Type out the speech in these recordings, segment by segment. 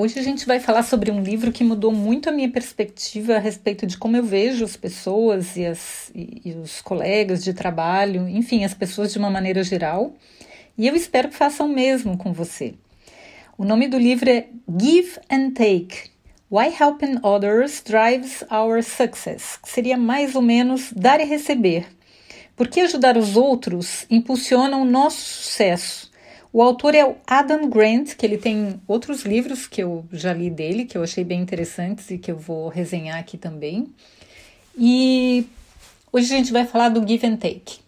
Hoje a gente vai falar sobre um livro que mudou muito a minha perspectiva a respeito de como eu vejo as pessoas e, as, e, e os colegas de trabalho, enfim, as pessoas de uma maneira geral. E eu espero que façam o mesmo com você. O nome do livro é Give and Take: Why Helping Others Drives Our Success, que seria mais ou menos dar e receber. Porque ajudar os outros impulsiona o nosso sucesso o autor é o Adam Grant, que ele tem outros livros que eu já li dele, que eu achei bem interessantes e que eu vou resenhar aqui também. E hoje a gente vai falar do Give and Take.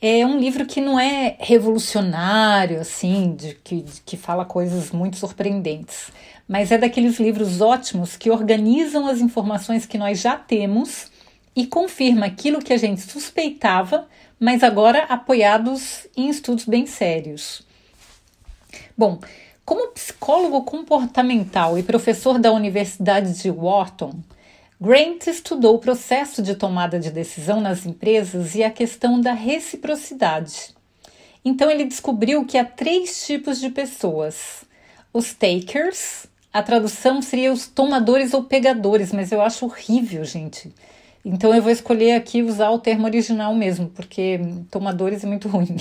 É um livro que não é revolucionário, assim, de, que, de, que fala coisas muito surpreendentes, mas é daqueles livros ótimos que organizam as informações que nós já temos e confirma aquilo que a gente suspeitava, mas agora apoiados em estudos bem sérios. Bom, como psicólogo comportamental e professor da Universidade de Wharton, Grant estudou o processo de tomada de decisão nas empresas e a questão da reciprocidade. Então, ele descobriu que há três tipos de pessoas: os takers, a tradução seria os tomadores ou pegadores, mas eu acho horrível, gente. Então, eu vou escolher aqui usar o termo original mesmo, porque tomadores é muito ruim.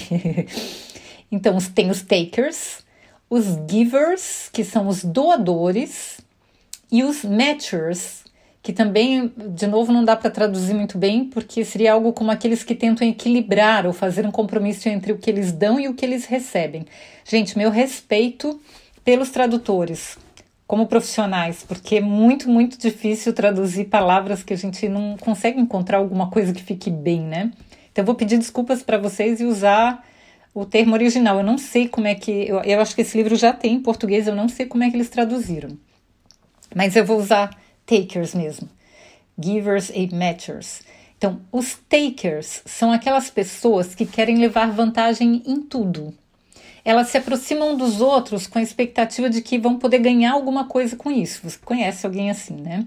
então, tem os takers, os givers, que são os doadores, e os matchers, que também, de novo, não dá para traduzir muito bem, porque seria algo como aqueles que tentam equilibrar ou fazer um compromisso entre o que eles dão e o que eles recebem. Gente, meu respeito pelos tradutores como profissionais, porque é muito, muito difícil traduzir palavras que a gente não consegue encontrar alguma coisa que fique bem, né? Então, eu vou pedir desculpas para vocês e usar o termo original. Eu não sei como é que. Eu, eu acho que esse livro já tem em português, eu não sei como é que eles traduziram. Mas eu vou usar takers mesmo. Givers e matchers. Então, os takers são aquelas pessoas que querem levar vantagem em tudo. Elas se aproximam dos outros com a expectativa de que vão poder ganhar alguma coisa com isso. Você conhece alguém assim, né?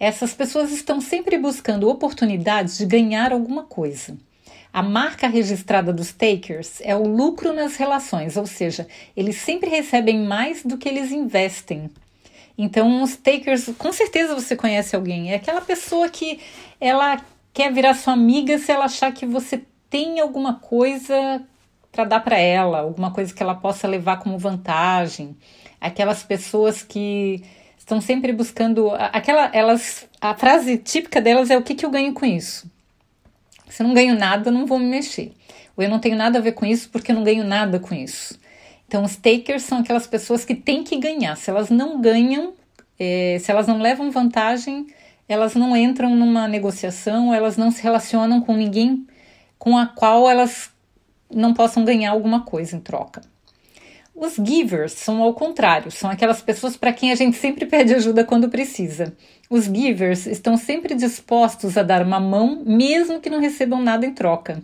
Essas pessoas estão sempre buscando oportunidades de ganhar alguma coisa. A marca registrada dos takers é o lucro nas relações, ou seja, eles sempre recebem mais do que eles investem. Então, os takers, com certeza você conhece alguém, é aquela pessoa que ela quer virar sua amiga se ela achar que você tem alguma coisa para dar para ela, alguma coisa que ela possa levar como vantagem. Aquelas pessoas que estão sempre buscando aquela elas a frase típica delas é o que que eu ganho com isso? Se eu não ganho nada, não vou me mexer. Ou eu não tenho nada a ver com isso porque eu não ganho nada com isso. Então, os takers são aquelas pessoas que têm que ganhar. Se elas não ganham, é, se elas não levam vantagem, elas não entram numa negociação, elas não se relacionam com ninguém com a qual elas não possam ganhar alguma coisa em troca. Os givers são ao contrário, são aquelas pessoas para quem a gente sempre pede ajuda quando precisa. Os givers estão sempre dispostos a dar uma mão, mesmo que não recebam nada em troca.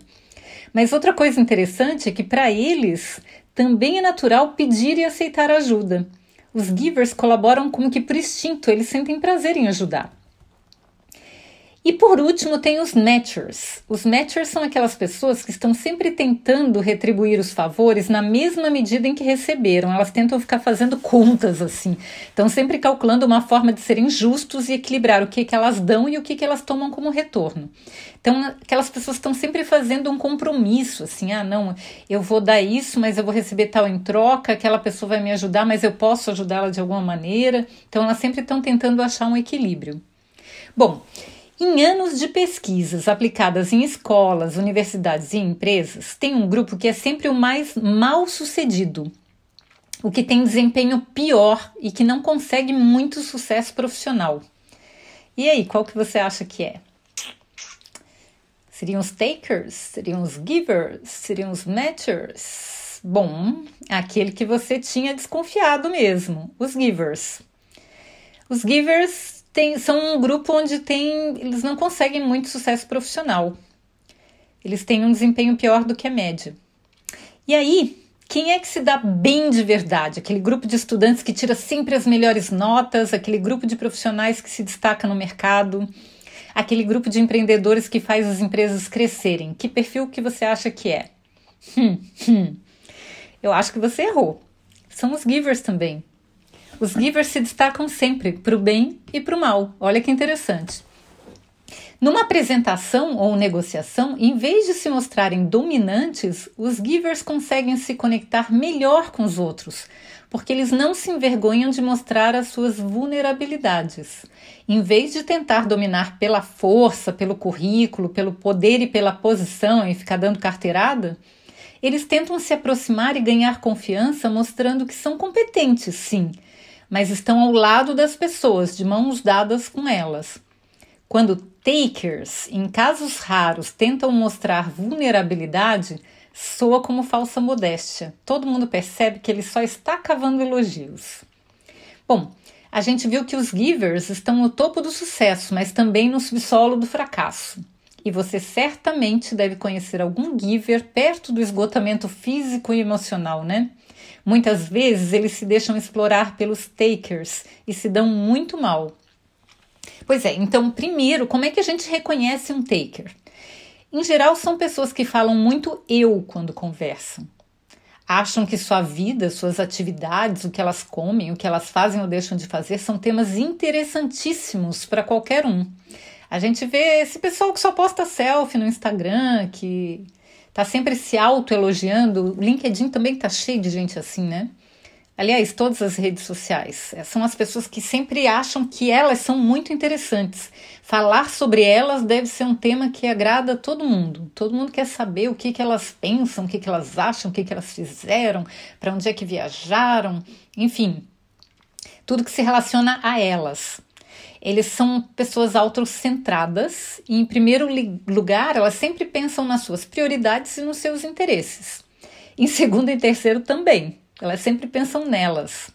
Mas outra coisa interessante é que para eles também é natural pedir e aceitar ajuda. Os givers colaboram como que por instinto, eles sentem prazer em ajudar. E por último, tem os matchers. Os matchers são aquelas pessoas que estão sempre tentando retribuir os favores na mesma medida em que receberam. Elas tentam ficar fazendo contas assim. Estão sempre calculando uma forma de serem justos e equilibrar o que, que elas dão e o que, que elas tomam como retorno. Então, aquelas pessoas estão sempre fazendo um compromisso, assim, ah, não, eu vou dar isso, mas eu vou receber tal em troca, aquela pessoa vai me ajudar, mas eu posso ajudá-la de alguma maneira. Então, elas sempre estão tentando achar um equilíbrio. Bom, em anos de pesquisas aplicadas em escolas, universidades e empresas, tem um grupo que é sempre o mais mal sucedido, o que tem desempenho pior e que não consegue muito sucesso profissional. E aí, qual que você acha que é? Seriam os takers? Seriam os givers? Seriam os matchers? Bom, aquele que você tinha desconfiado mesmo, os givers. Os givers tem, são um grupo onde tem, eles não conseguem muito sucesso profissional. eles têm um desempenho pior do que a média. E aí, quem é que se dá bem de verdade? Aquele grupo de estudantes que tira sempre as melhores notas, aquele grupo de profissionais que se destaca no mercado, aquele grupo de empreendedores que faz as empresas crescerem. Que perfil que você acha que é? Hum, hum. Eu acho que você errou. São os givers também. Os givers se destacam sempre para o bem e para o mal. Olha que interessante. Numa apresentação ou negociação, em vez de se mostrarem dominantes, os givers conseguem se conectar melhor com os outros, porque eles não se envergonham de mostrar as suas vulnerabilidades. Em vez de tentar dominar pela força, pelo currículo, pelo poder e pela posição e ficar dando carteirada, eles tentam se aproximar e ganhar confiança mostrando que são competentes, sim, mas estão ao lado das pessoas, de mãos dadas com elas. Quando takers, em casos raros, tentam mostrar vulnerabilidade, soa como falsa modéstia. Todo mundo percebe que ele só está cavando elogios. Bom, a gente viu que os givers estão no topo do sucesso, mas também no subsolo do fracasso. E você certamente deve conhecer algum giver perto do esgotamento físico e emocional, né? Muitas vezes eles se deixam explorar pelos takers e se dão muito mal. Pois é, então, primeiro, como é que a gente reconhece um taker? Em geral, são pessoas que falam muito eu quando conversam. Acham que sua vida, suas atividades, o que elas comem, o que elas fazem ou deixam de fazer são temas interessantíssimos para qualquer um. A gente vê esse pessoal que só posta selfie no Instagram, que tá sempre se autoelogiando. O LinkedIn também tá cheio de gente assim, né? Aliás, todas as redes sociais eh, são as pessoas que sempre acham que elas são muito interessantes. Falar sobre elas deve ser um tema que agrada todo mundo. Todo mundo quer saber o que, que elas pensam, o que, que elas acham, o que, que elas fizeram, para onde é que viajaram, enfim, tudo que se relaciona a elas. Eles são pessoas autocentradas e, em primeiro lugar, elas sempre pensam nas suas prioridades e nos seus interesses. Em segundo e terceiro também elas sempre pensam nelas.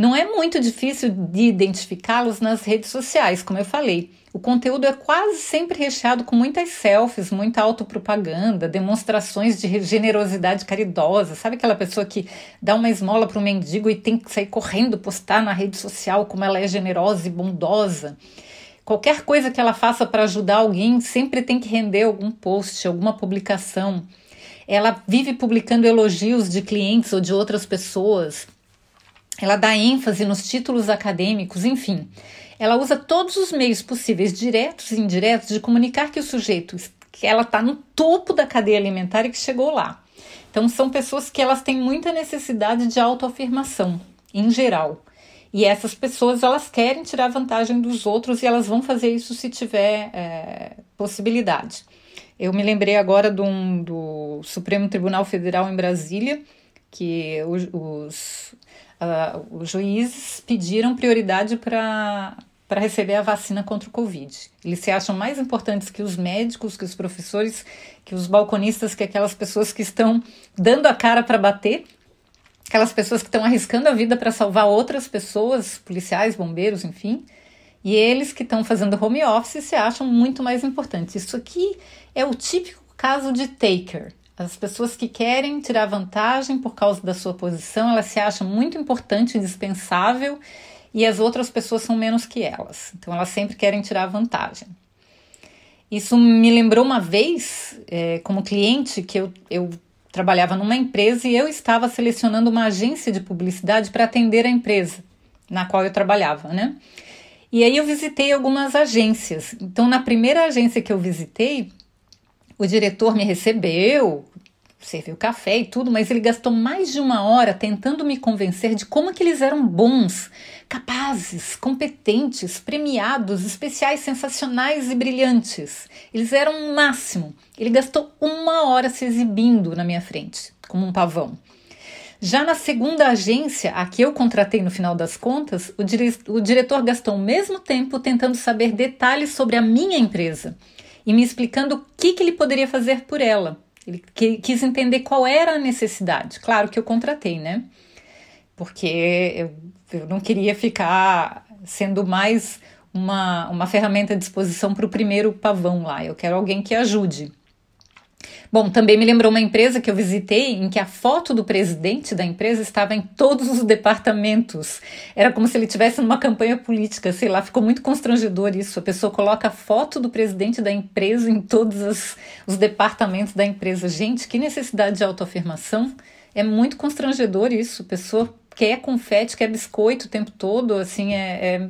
Não é muito difícil de identificá-los nas redes sociais, como eu falei. O conteúdo é quase sempre recheado com muitas selfies, muita autopropaganda, demonstrações de generosidade caridosa. Sabe aquela pessoa que dá uma esmola para um mendigo e tem que sair correndo postar na rede social como ela é generosa e bondosa? Qualquer coisa que ela faça para ajudar alguém sempre tem que render algum post, alguma publicação. Ela vive publicando elogios de clientes ou de outras pessoas. Ela dá ênfase nos títulos acadêmicos, enfim. Ela usa todos os meios possíveis, diretos e indiretos, de comunicar que o sujeito, que ela está no topo da cadeia alimentar e que chegou lá. Então, são pessoas que elas têm muita necessidade de autoafirmação, em geral. E essas pessoas elas querem tirar vantagem dos outros e elas vão fazer isso se tiver é, possibilidade. Eu me lembrei agora do, do Supremo Tribunal Federal em Brasília, que os, os, uh, os juízes pediram prioridade para para receber a vacina contra o Covid. Eles se acham mais importantes que os médicos, que os professores, que os balconistas, que aquelas pessoas que estão dando a cara para bater, aquelas pessoas que estão arriscando a vida para salvar outras pessoas, policiais, bombeiros, enfim. E eles que estão fazendo home office se acham muito mais importantes. Isso aqui é o típico caso de taker. As pessoas que querem tirar vantagem por causa da sua posição, elas se acham muito importante, indispensável, e as outras pessoas são menos que elas. Então elas sempre querem tirar vantagem. Isso me lembrou uma vez, é, como cliente, que eu, eu trabalhava numa empresa e eu estava selecionando uma agência de publicidade para atender a empresa na qual eu trabalhava, né? E aí eu visitei algumas agências. Então, na primeira agência que eu visitei, o diretor me recebeu, serviu café e tudo, mas ele gastou mais de uma hora tentando me convencer de como que eles eram bons, capazes, competentes, premiados, especiais, sensacionais e brilhantes. Eles eram o máximo. Ele gastou uma hora se exibindo na minha frente, como um pavão. Já na segunda agência, a que eu contratei no final das contas, o, dire o diretor gastou o mesmo tempo tentando saber detalhes sobre a minha empresa e me explicando o que, que ele poderia fazer por ela. Ele quis entender qual era a necessidade. Claro que eu contratei, né? Porque eu, eu não queria ficar sendo mais uma, uma ferramenta à disposição para o primeiro pavão lá. Eu quero alguém que ajude. Bom, também me lembrou uma empresa que eu visitei em que a foto do presidente da empresa estava em todos os departamentos. Era como se ele tivesse numa campanha política, sei lá, ficou muito constrangedor isso. A pessoa coloca a foto do presidente da empresa em todos os, os departamentos da empresa. Gente, que necessidade de autoafirmação. É muito constrangedor isso. A pessoa quer confete, quer biscoito o tempo todo, assim, é, é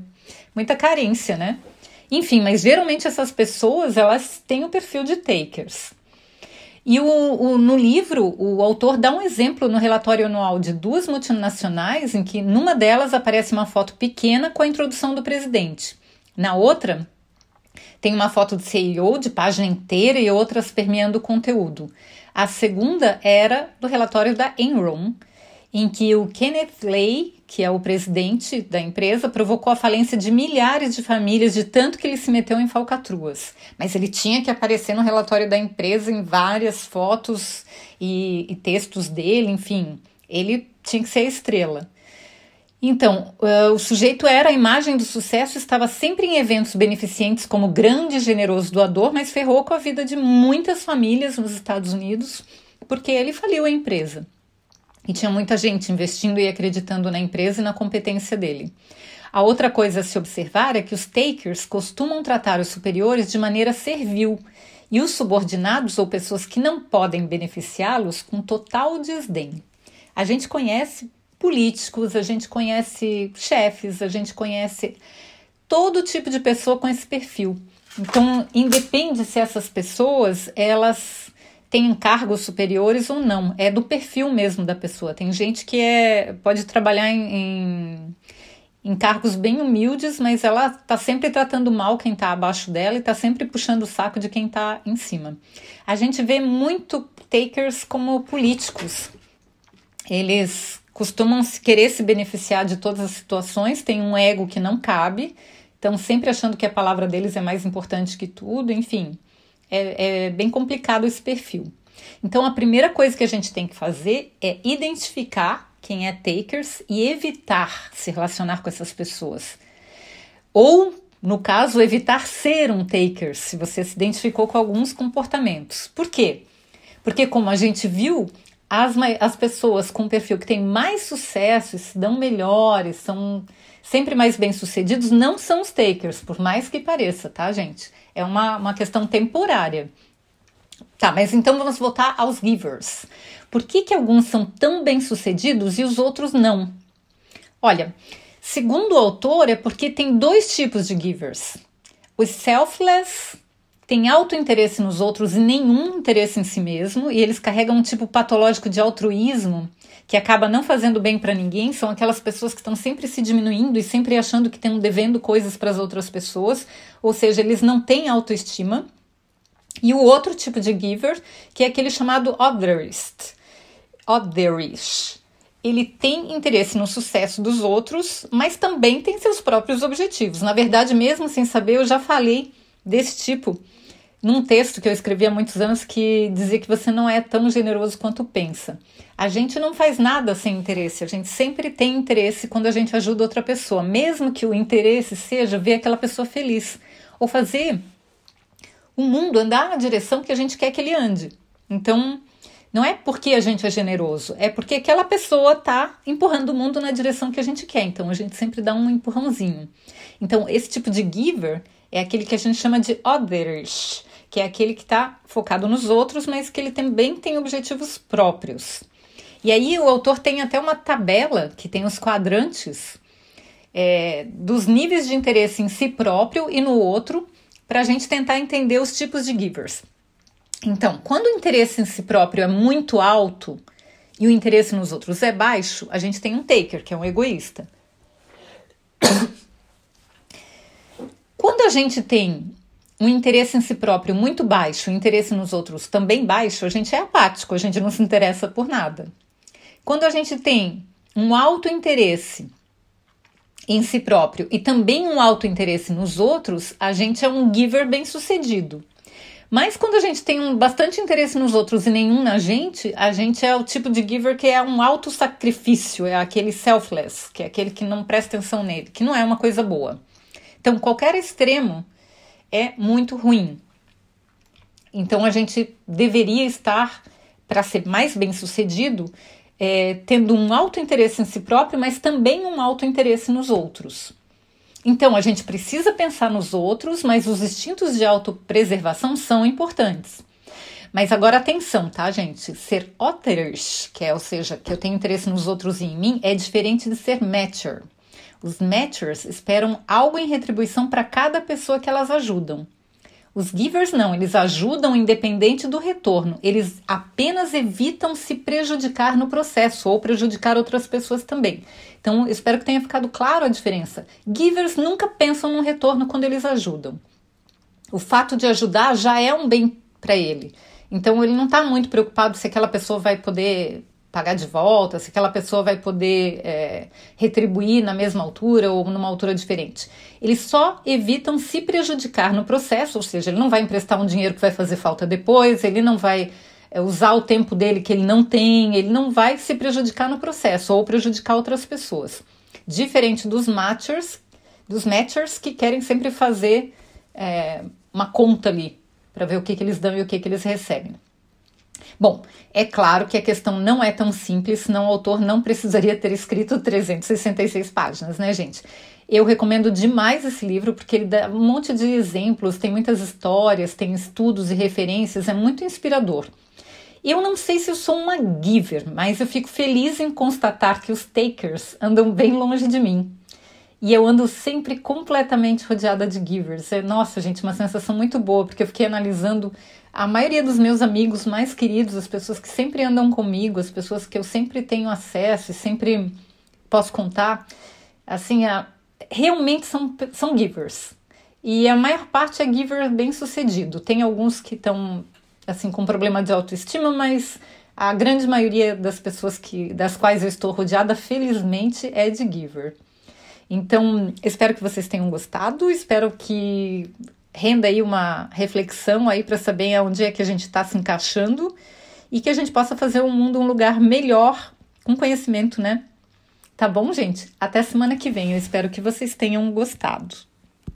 muita carência, né? Enfim, mas geralmente essas pessoas, elas têm o perfil de takers. E o, o, no livro, o autor dá um exemplo no relatório anual de duas multinacionais, em que numa delas aparece uma foto pequena com a introdução do presidente. Na outra, tem uma foto de CEO de página inteira e outras permeando o conteúdo. A segunda era do relatório da Enron, em que o Kenneth Lay, que é o presidente da empresa, provocou a falência de milhares de famílias de tanto que ele se meteu em falcatruas. Mas ele tinha que aparecer no relatório da empresa em várias fotos e, e textos dele, enfim, ele tinha que ser a estrela. Então, uh, o sujeito era a imagem do sucesso, estava sempre em eventos beneficentes como grande e generoso doador, mas ferrou com a vida de muitas famílias nos Estados Unidos porque ele faliu a empresa. E tinha muita gente investindo e acreditando na empresa e na competência dele. A outra coisa a se observar é que os takers costumam tratar os superiores de maneira servil e os subordinados ou pessoas que não podem beneficiá-los com total desdém. A gente conhece políticos, a gente conhece chefes, a gente conhece todo tipo de pessoa com esse perfil. Então, independe se essas pessoas elas tem cargos superiores ou não. É do perfil mesmo da pessoa. Tem gente que é, pode trabalhar em, em, em cargos bem humildes, mas ela está sempre tratando mal quem está abaixo dela e está sempre puxando o saco de quem está em cima. A gente vê muito takers como políticos. Eles costumam querer se beneficiar de todas as situações, têm um ego que não cabe, estão sempre achando que a palavra deles é mais importante que tudo, enfim é, é bem complicado esse perfil. Então, a primeira coisa que a gente tem que fazer é identificar quem é takers e evitar se relacionar com essas pessoas. Ou, no caso, evitar ser um taker, se você se identificou com alguns comportamentos. Por quê? Porque, como a gente viu, as, as pessoas com perfil que tem mais sucesso, se dão melhores, são sempre mais bem-sucedidos, não são os takers, por mais que pareça, tá, gente? É uma, uma questão temporária. Tá, mas então vamos voltar aos givers. Por que, que alguns são tão bem-sucedidos e os outros não? Olha, segundo o autor, é porque tem dois tipos de givers. Os selfless têm alto interesse nos outros e nenhum interesse em si mesmo, e eles carregam um tipo patológico de altruísmo que acaba não fazendo bem para ninguém, são aquelas pessoas que estão sempre se diminuindo e sempre achando que estão devendo coisas para as outras pessoas, ou seja, eles não têm autoestima. E o outro tipo de giver, que é aquele chamado otherist, otherish. Ele tem interesse no sucesso dos outros, mas também tem seus próprios objetivos. Na verdade, mesmo sem saber, eu já falei desse tipo num texto que eu escrevi há muitos anos que dizia que você não é tão generoso quanto pensa. A gente não faz nada sem interesse, a gente sempre tem interesse quando a gente ajuda outra pessoa, mesmo que o interesse seja ver aquela pessoa feliz ou fazer o mundo andar na direção que a gente quer que ele ande. Então, não é porque a gente é generoso, é porque aquela pessoa está empurrando o mundo na direção que a gente quer. Então, a gente sempre dá um empurrãozinho. Então, esse tipo de giver é aquele que a gente chama de otherish que é aquele que está focado nos outros, mas que ele também tem objetivos próprios. E aí o autor tem até uma tabela que tem os quadrantes é, dos níveis de interesse em si próprio e no outro, para a gente tentar entender os tipos de givers. Então, quando o interesse em si próprio é muito alto e o interesse nos outros é baixo, a gente tem um taker, que é um egoísta. Quando a gente tem um interesse em si próprio muito baixo, o interesse nos outros também baixo, a gente é apático, a gente não se interessa por nada. Quando a gente tem um alto interesse em si próprio e também um alto interesse nos outros, a gente é um giver bem-sucedido. Mas quando a gente tem um bastante interesse nos outros e nenhum na gente, a gente é o tipo de giver que é um alto sacrifício, é aquele selfless, que é aquele que não presta atenção nele, que não é uma coisa boa. Então, qualquer extremo é muito ruim. Então a gente deveria estar, para ser mais bem sucedido, é, tendo um alto interesse em si próprio, mas também um alto interesse nos outros. Então a gente precisa pensar nos outros, mas os instintos de autopreservação são importantes. Mas agora atenção, tá, gente? Ser others, que é, ou seja, que eu tenho interesse nos outros e em mim, é diferente de ser matcher. Os matchers esperam algo em retribuição para cada pessoa que elas ajudam. Os givers não, eles ajudam independente do retorno, eles apenas evitam se prejudicar no processo ou prejudicar outras pessoas também. Então, espero que tenha ficado claro a diferença. Givers nunca pensam no retorno quando eles ajudam. O fato de ajudar já é um bem para ele. Então, ele não está muito preocupado se aquela pessoa vai poder pagar de volta, se aquela pessoa vai poder é, retribuir na mesma altura ou numa altura diferente. Eles só evitam se prejudicar no processo, ou seja, ele não vai emprestar um dinheiro que vai fazer falta depois, ele não vai é, usar o tempo dele que ele não tem, ele não vai se prejudicar no processo ou prejudicar outras pessoas. Diferente dos matchers, dos matchers que querem sempre fazer é, uma conta ali para ver o que, que eles dão e o que, que eles recebem. Bom, é claro que a questão não é tão simples, senão o autor não precisaria ter escrito 366 páginas, né, gente? Eu recomendo demais esse livro porque ele dá um monte de exemplos, tem muitas histórias, tem estudos e referências, é muito inspirador. Eu não sei se eu sou uma giver, mas eu fico feliz em constatar que os takers andam bem longe de mim. E eu ando sempre completamente rodeada de givers. É, nossa, gente, uma sensação muito boa, porque eu fiquei analisando a maioria dos meus amigos mais queridos, as pessoas que sempre andam comigo, as pessoas que eu sempre tenho acesso e sempre posso contar, assim, a, realmente são, são givers. E a maior parte é giver bem sucedido. Tem alguns que estão assim com problema de autoestima, mas a grande maioria das pessoas que das quais eu estou rodeada, felizmente, é de giver. Então, espero que vocês tenham gostado, espero que renda aí uma reflexão aí para saber onde é que a gente está se encaixando e que a gente possa fazer o mundo um lugar melhor com conhecimento, né? Tá bom, gente? Até semana que vem. Eu espero que vocês tenham gostado.